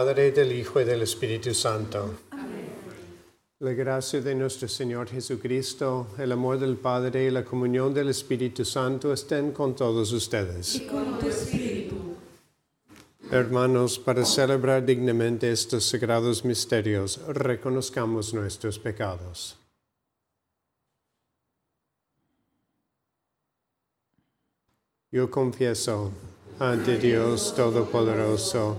Padre, del Hijo y del Espíritu Santo. Amén. La gracia de nuestro Señor Jesucristo, el amor del Padre y la comunión del Espíritu Santo estén con todos ustedes. Y con tu espíritu. Hermanos, para celebrar dignamente estos sagrados misterios, reconozcamos nuestros pecados. Yo confieso ante Dios Todopoderoso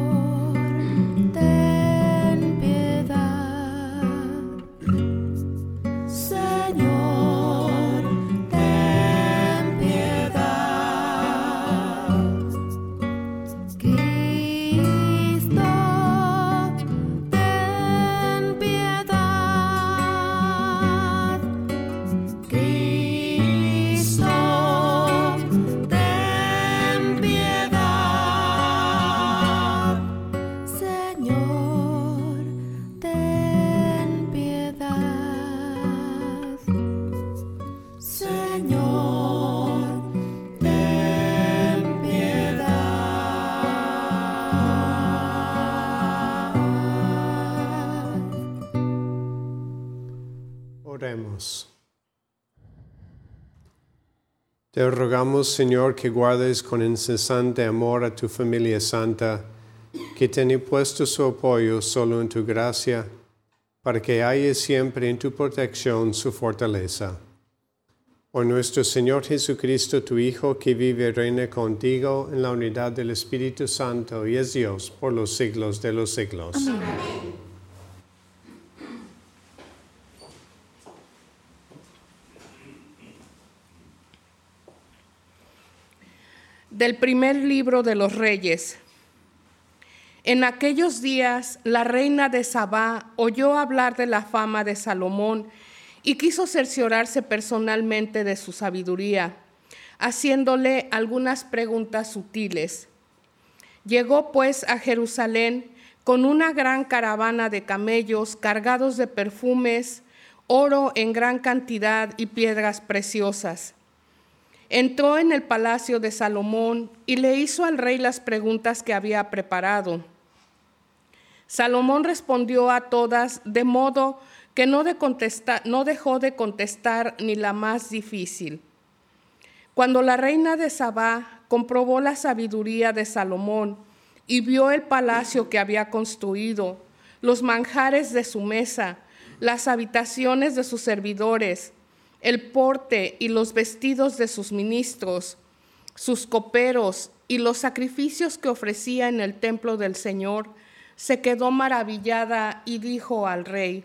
Te rogamos, Señor, que guardes con incesante amor a tu familia santa, que tiene puesto su apoyo solo en tu gracia, para que haya siempre en tu protección su fortaleza. Por nuestro Señor Jesucristo, tu Hijo, que vive y reina contigo en la unidad del Espíritu Santo y es Dios por los siglos de los siglos. Amén. Del primer libro de los reyes. En aquellos días la reina de Sabá oyó hablar de la fama de Salomón y quiso cerciorarse personalmente de su sabiduría, haciéndole algunas preguntas sutiles. Llegó pues a Jerusalén con una gran caravana de camellos cargados de perfumes, oro en gran cantidad y piedras preciosas entró en el palacio de Salomón y le hizo al rey las preguntas que había preparado. Salomón respondió a todas de modo que no, no dejó de contestar ni la más difícil. Cuando la reina de Sabá comprobó la sabiduría de Salomón y vio el palacio que había construido, los manjares de su mesa, las habitaciones de sus servidores, el porte y los vestidos de sus ministros, sus coperos y los sacrificios que ofrecía en el templo del Señor, se quedó maravillada y dijo al rey,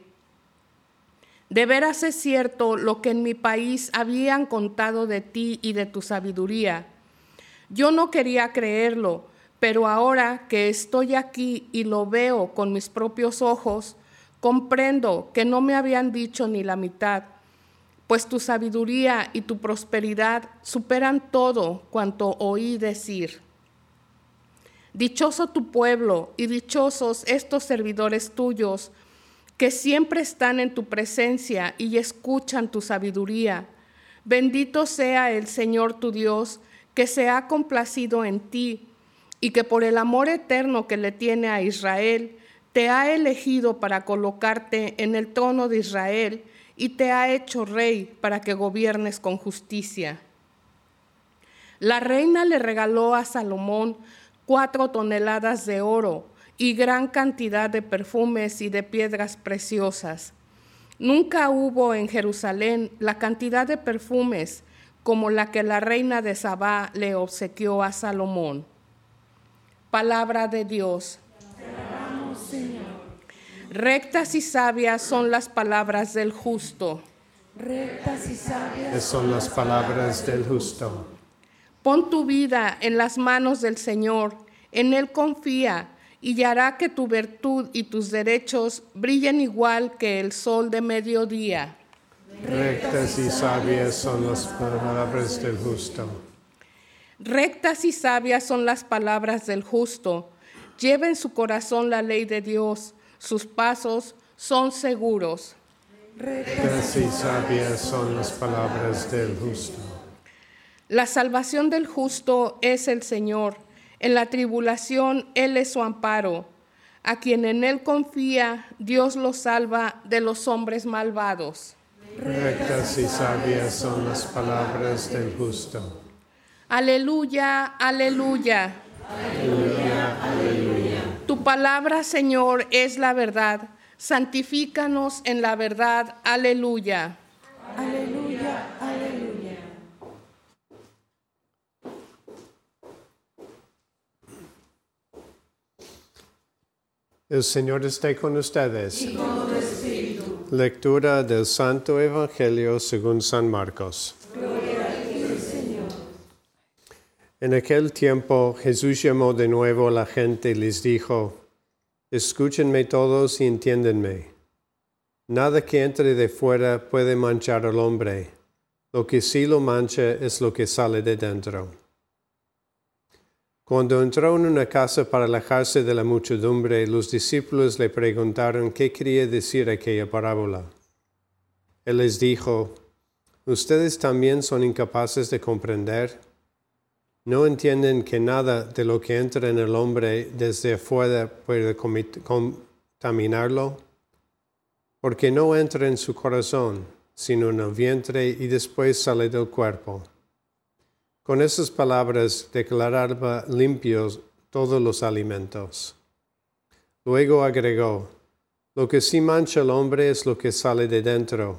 de veras es cierto lo que en mi país habían contado de ti y de tu sabiduría. Yo no quería creerlo, pero ahora que estoy aquí y lo veo con mis propios ojos, comprendo que no me habían dicho ni la mitad, pues tu sabiduría y tu prosperidad superan todo cuanto oí decir. Dichoso tu pueblo y dichosos estos servidores tuyos, que siempre están en tu presencia y escuchan tu sabiduría. Bendito sea el Señor tu Dios, que se ha complacido en ti y que por el amor eterno que le tiene a Israel, te ha elegido para colocarte en el trono de Israel y te ha hecho rey para que gobiernes con justicia. La reina le regaló a Salomón cuatro toneladas de oro, y gran cantidad de perfumes y de piedras preciosas. Nunca hubo en Jerusalén la cantidad de perfumes como la que la reina de Sabá le obsequió a Salomón. Palabra de Dios. Rectas y sabias son las palabras del justo. Rectas y sabias son las palabras del justo. Pon tu vida en las manos del Señor, en Él confía y hará que tu virtud y tus derechos brillen igual que el sol de mediodía. Rectas y sabias son las palabras del justo. Rectas y sabias son las palabras del justo. Lleva en su corazón la ley de Dios. Sus pasos son seguros. Rectas y sabias son las palabras del justo. La salvación del justo es el Señor. En la tribulación Él es su amparo. A quien en Él confía, Dios lo salva de los hombres malvados. Rectas y sabias son las palabras del justo. Aleluya, aleluya. Aleluya, palabra, Señor, es la verdad. Santifícanos en la verdad. Aleluya. Aleluya, aleluya. El Señor esté con ustedes. Lectura del Santo Evangelio según San Marcos. En aquel tiempo Jesús llamó de nuevo a la gente y les dijo, Escúchenme todos y entiéndenme. Nada que entre de fuera puede manchar al hombre. Lo que sí lo mancha es lo que sale de dentro. Cuando entró en una casa para alejarse de la muchedumbre, los discípulos le preguntaron qué quería decir aquella parábola. Él les dijo, ¿Ustedes también son incapaces de comprender? ¿No entienden que nada de lo que entra en el hombre desde afuera puede contaminarlo? Porque no entra en su corazón, sino en el vientre y después sale del cuerpo. Con esas palabras declaraba limpios todos los alimentos. Luego agregó, lo que sí mancha al hombre es lo que sale de dentro,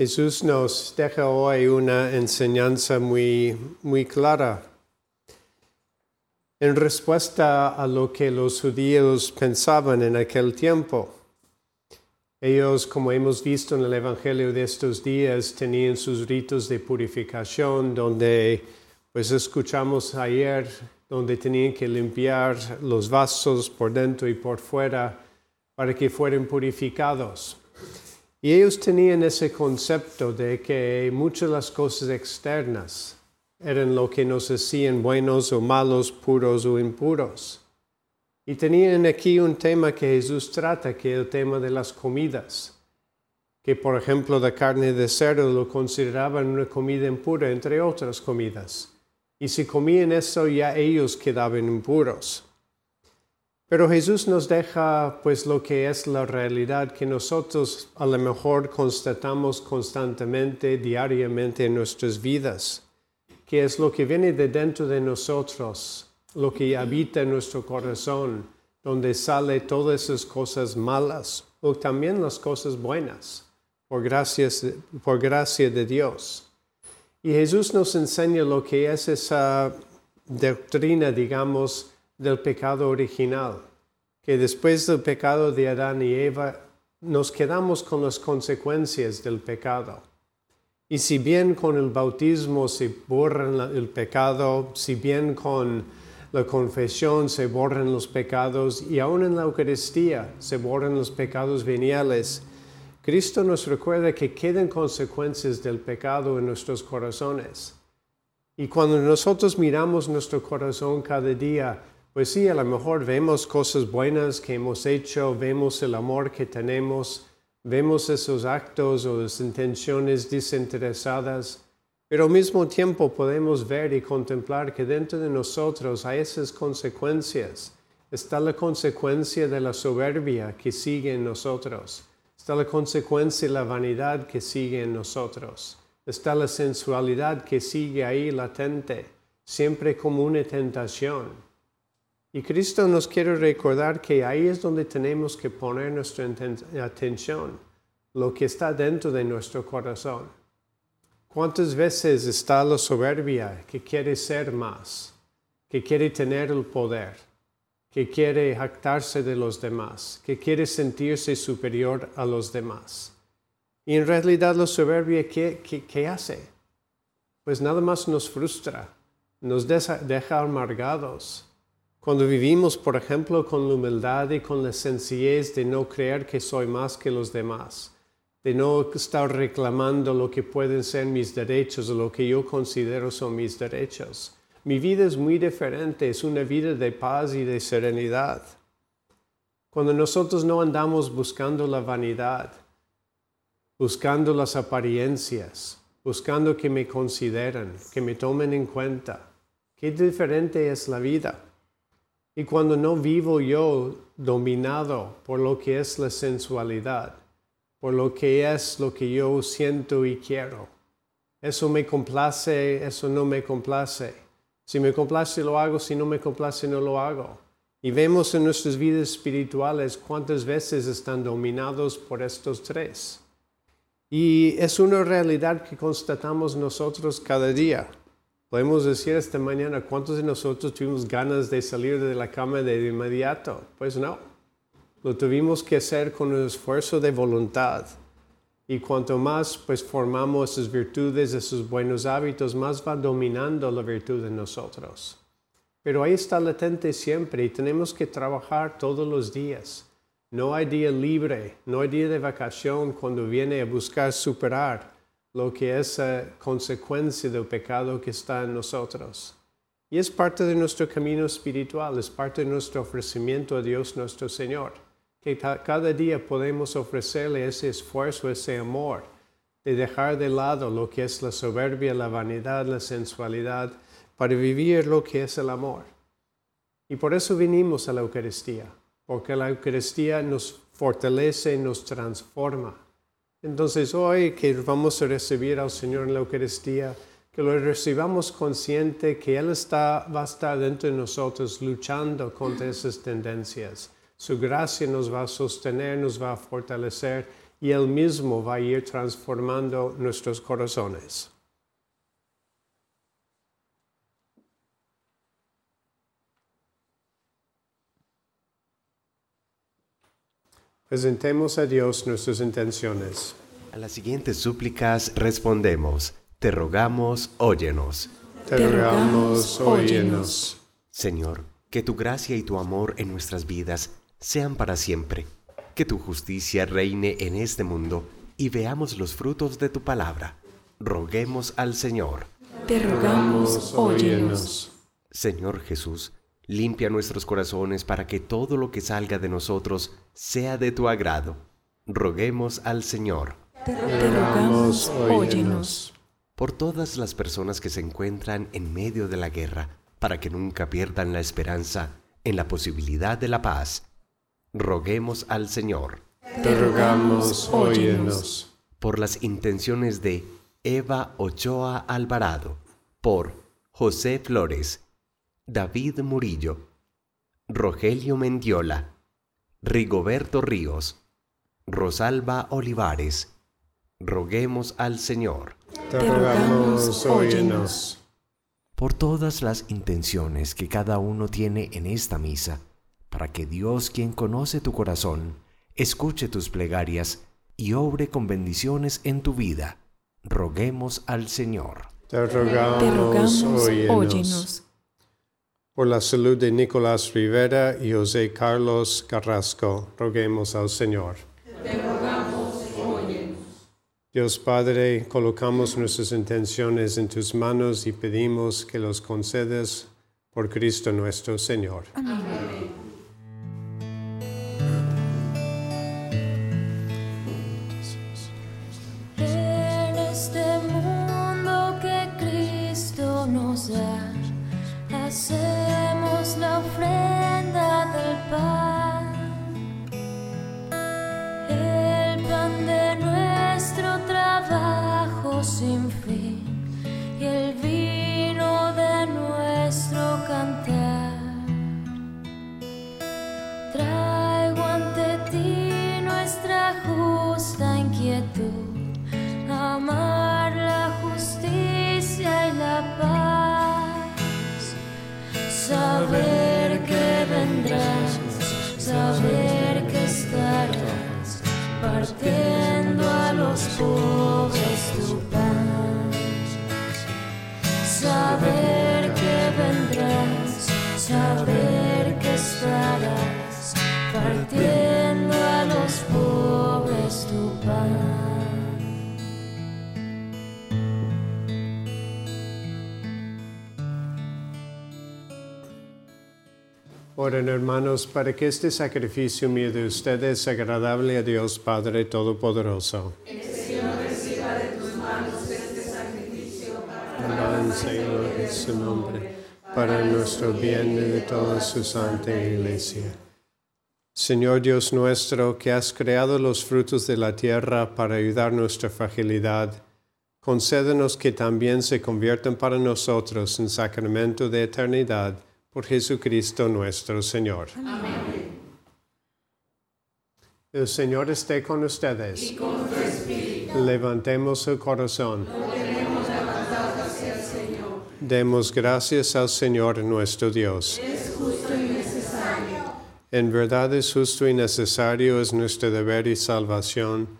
Jesús nos deja hoy una enseñanza muy, muy clara en respuesta a lo que los judíos pensaban en aquel tiempo. Ellos, como hemos visto en el Evangelio de estos días, tenían sus ritos de purificación, donde, pues escuchamos ayer, donde tenían que limpiar los vasos por dentro y por fuera para que fueran purificados. Y ellos tenían ese concepto de que muchas las cosas externas eran lo que nos hacían buenos o malos, puros o impuros. Y tenían aquí un tema que Jesús trata, que es el tema de las comidas, que por ejemplo la carne de cerdo lo consideraban una comida impura, entre otras comidas. Y si comían eso ya ellos quedaban impuros. Pero Jesús nos deja pues lo que es la realidad que nosotros a lo mejor constatamos constantemente, diariamente en nuestras vidas, que es lo que viene de dentro de nosotros, lo que habita en nuestro corazón, donde sale todas esas cosas malas o también las cosas buenas, por, gracias, por gracia de Dios. Y Jesús nos enseña lo que es esa doctrina, digamos, del pecado original, que después del pecado de Adán y Eva nos quedamos con las consecuencias del pecado. Y si bien con el bautismo se borra el pecado, si bien con la confesión se borran los pecados y aún en la Eucaristía se borran los pecados veniales, Cristo nos recuerda que quedan consecuencias del pecado en nuestros corazones. Y cuando nosotros miramos nuestro corazón cada día, pues sí, a lo mejor vemos cosas buenas que hemos hecho, vemos el amor que tenemos, vemos esos actos o las intenciones desinteresadas, pero al mismo tiempo podemos ver y contemplar que dentro de nosotros hay esas consecuencias. Está la consecuencia de la soberbia que sigue en nosotros. Está la consecuencia de la vanidad que sigue en nosotros. Está la sensualidad que sigue ahí latente, siempre como una tentación. Y Cristo nos quiere recordar que ahí es donde tenemos que poner nuestra atención, lo que está dentro de nuestro corazón. ¿Cuántas veces está la soberbia que quiere ser más, que quiere tener el poder, que quiere jactarse de los demás, que quiere sentirse superior a los demás? Y en realidad la soberbia, ¿qué, hace? Pues nada más nos frustra, nos deja amargados cuando vivimos, por ejemplo, con la humildad y con la sencillez de no creer que soy más que los demás, de no estar reclamando lo que pueden ser mis derechos o lo que yo considero son mis derechos. Mi vida es muy diferente, es una vida de paz y de serenidad. Cuando nosotros no andamos buscando la vanidad, buscando las apariencias, buscando que me consideren, que me tomen en cuenta, qué diferente es la vida. Y cuando no vivo yo dominado por lo que es la sensualidad, por lo que es lo que yo siento y quiero, eso me complace, eso no me complace. Si me complace lo hago, si no me complace no lo hago. Y vemos en nuestras vidas espirituales cuántas veces están dominados por estos tres. Y es una realidad que constatamos nosotros cada día. Podemos decir esta mañana, ¿cuántos de nosotros tuvimos ganas de salir de la cama de inmediato? Pues no. Lo tuvimos que hacer con un esfuerzo de voluntad. Y cuanto más pues formamos esas virtudes, esos buenos hábitos, más va dominando la virtud en nosotros. Pero ahí está latente siempre y tenemos que trabajar todos los días. No hay día libre, no hay día de vacación cuando viene a buscar superar lo que es consecuencia del pecado que está en nosotros. Y es parte de nuestro camino espiritual, es parte de nuestro ofrecimiento a Dios nuestro Señor, que cada día podemos ofrecerle ese esfuerzo, ese amor, de dejar de lado lo que es la soberbia, la vanidad, la sensualidad, para vivir lo que es el amor. Y por eso vinimos a la Eucaristía, porque la Eucaristía nos fortalece, nos transforma entonces hoy que vamos a recibir al Señor en la Eucaristía, que lo recibamos consciente que Él está, va a estar dentro de nosotros luchando contra esas tendencias. Su gracia nos va a sostener, nos va a fortalecer y Él mismo va a ir transformando nuestros corazones. Presentemos a Dios nuestras intenciones. A las siguientes súplicas respondemos, te rogamos, óyenos. Te rogamos, óyenos. Señor, que tu gracia y tu amor en nuestras vidas sean para siempre. Que tu justicia reine en este mundo y veamos los frutos de tu palabra. Roguemos al Señor. te rogamos, óyenos. Señor Jesús, limpia nuestros corazones para que todo lo que salga de nosotros sea de tu agrado. Roguemos al Señor. Te rogamos, óyenos. Por todas las personas que se encuentran en medio de la guerra, para que nunca pierdan la esperanza en la posibilidad de la paz, roguemos al Señor. Te rogamos, óyenos. Por las intenciones de Eva Ochoa Alvarado, por José Flores, David Murillo, Rogelio Mendiola, Rigoberto Ríos, Rosalba Olivares, roguemos al Señor. Te rogamos, óyenos. Por todas las intenciones que cada uno tiene en esta misa, para que Dios, quien conoce tu corazón, escuche tus plegarias y obre con bendiciones en tu vida, roguemos al Señor. Te rogamos, Te rogamos, óyenos. óyenos. Por la salud de Nicolás Rivera y José Carlos Carrasco, roguemos al Señor. Dios Padre, colocamos nuestras intenciones en tus manos y pedimos que los concedas por Cristo nuestro Señor. En sin fin y el vino de nuestro cantar. Traigo ante ti nuestra justa inquietud, amar la justicia y la paz, saber que vendrás, saber que estarás, partiendo a los pobres Oren hermanos para que este sacrificio mío de ustedes sea agradable a Dios Padre Todopoderoso. Alabanza y gloria a su nombre, para nuestro bien y de toda su santa iglesia. Señor Dios nuestro, que has creado los frutos de la tierra para ayudar nuestra fragilidad, concédenos que también se conviertan para nosotros en sacramento de eternidad por Jesucristo nuestro Señor. Amén. El Señor esté con ustedes. Levantemos el corazón. Demos gracias al Señor nuestro Dios. En verdad es justo y necesario, es nuestro deber y salvación.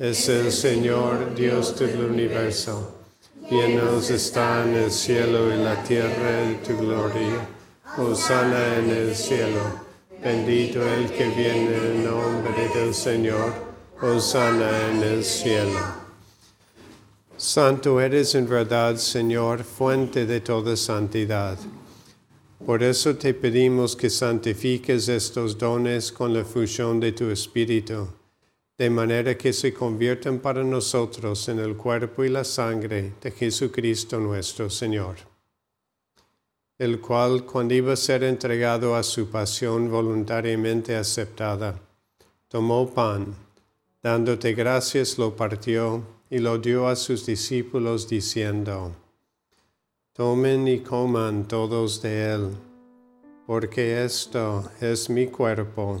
es el Señor Dios del universo. Llenos están el cielo y la tierra de tu gloria. Hosana en el cielo. Bendito el que viene en nombre del Señor. Hosana en el cielo. Santo eres en verdad, Señor, fuente de toda santidad. Por eso te pedimos que santifiques estos dones con la fusión de tu Espíritu, de manera que se conviertan para nosotros en el cuerpo y la sangre de Jesucristo nuestro Señor, el cual, cuando iba a ser entregado a su pasión voluntariamente aceptada, tomó pan, dándote gracias, lo partió y lo dio a sus discípulos diciendo, Tomen y coman todos de él, porque esto es mi cuerpo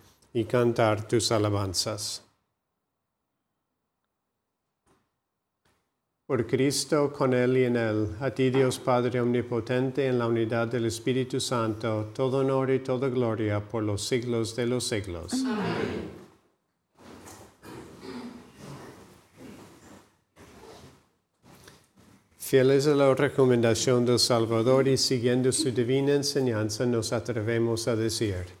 y cantar tus alabanzas. Por Cristo, con Él y en Él, a ti Dios Padre Omnipotente, en la unidad del Espíritu Santo, todo honor y toda gloria por los siglos de los siglos. Amén. Fieles a la recomendación del Salvador y siguiendo su divina enseñanza, nos atrevemos a decir,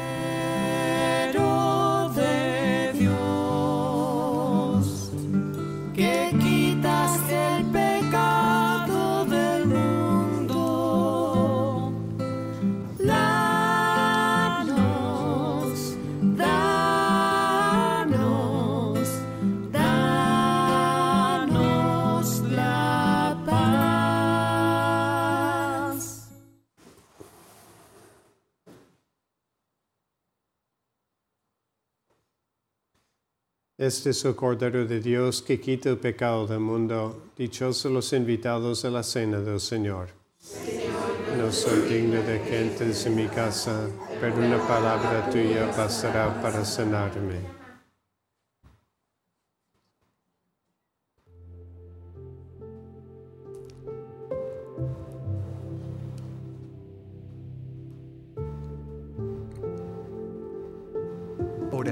Este es el Cordero de Dios que quita el pecado del mundo. Dichosos los invitados a la cena del Señor. No soy digno de que en mi casa, pero una palabra tuya bastará para sanarme.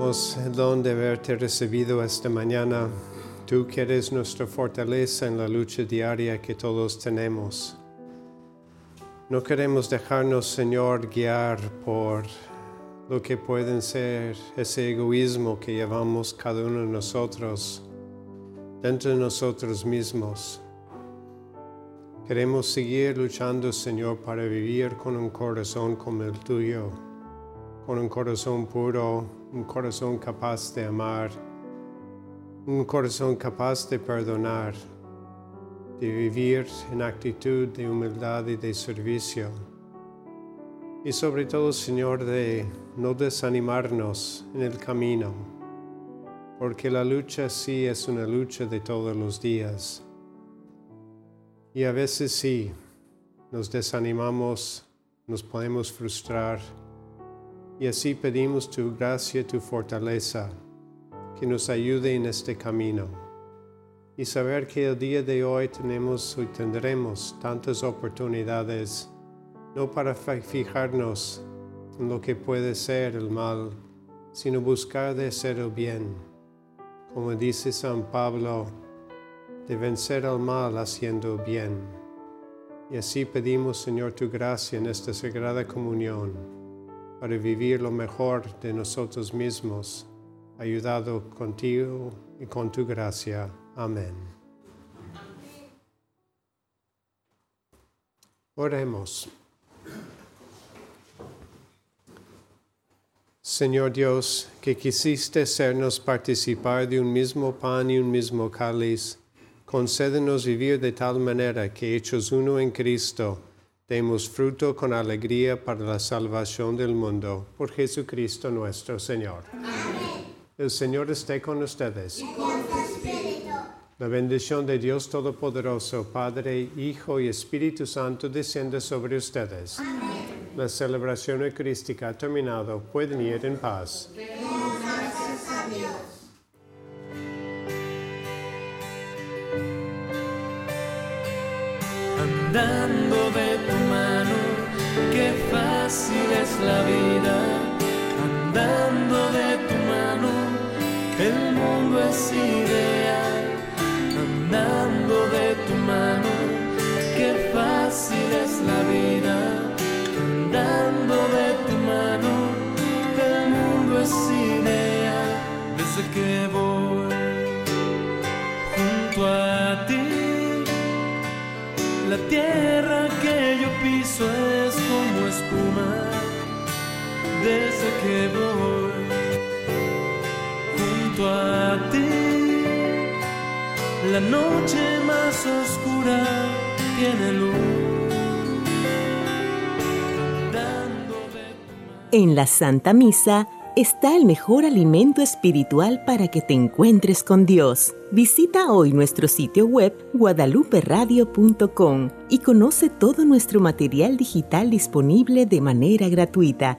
El don de haberte recibido esta mañana. Tú que eres nuestra fortaleza en la lucha diaria que todos tenemos. No queremos dejarnos, Señor, guiar por lo que pueden ser ese egoísmo que llevamos cada uno de nosotros dentro de nosotros mismos. Queremos seguir luchando, Señor, para vivir con un corazón como el tuyo, con un corazón puro, un corazón capaz de amar, un corazón capaz de perdonar, de vivir en actitud de humildad y de servicio. Y sobre todo, Señor, de no desanimarnos en el camino, porque la lucha sí es una lucha de todos los días. Y a veces sí, nos desanimamos, nos podemos frustrar, y así pedimos tu gracia, tu fortaleza, que nos ayude en este camino. Y saber que el día de hoy tenemos y tendremos tantas oportunidades, no para fijarnos en lo que puede ser el mal, sino buscar de hacer el bien. Como dice San Pablo, de vencer al mal haciendo bien. Y así pedimos, Señor, tu gracia en esta sagrada comunión, para vivir lo mejor de nosotros mismos, ayudado contigo y con tu gracia. Amén. Oremos. Señor Dios, que quisiste hacernos participar de un mismo pan y un mismo cáliz, concédenos vivir de tal manera que, hechos uno en Cristo, demos fruto con alegría para la salvación del mundo. Por Jesucristo nuestro Señor. Amén. El Señor esté con ustedes. Y con tu espíritu. La bendición de Dios Todopoderoso, Padre, Hijo y Espíritu Santo, descienda sobre ustedes. Amén. La celebración eucarística ha terminado. Pueden ir en paz. Gracias a Dios. andando de tu fácil es la vida, andando de tu mano, el mundo es ideal, andando de tu mano, qué fácil es la vida, andando de tu mano, el mundo es ideal, desde que voy junto a ti la tierra que yo piso es desde que voy junto a ti. La noche más oscura tiene luz. En la Santa Misa está el mejor alimento espiritual para que te encuentres con Dios. Visita hoy nuestro sitio web guadaluperadio.com y conoce todo nuestro material digital disponible de manera gratuita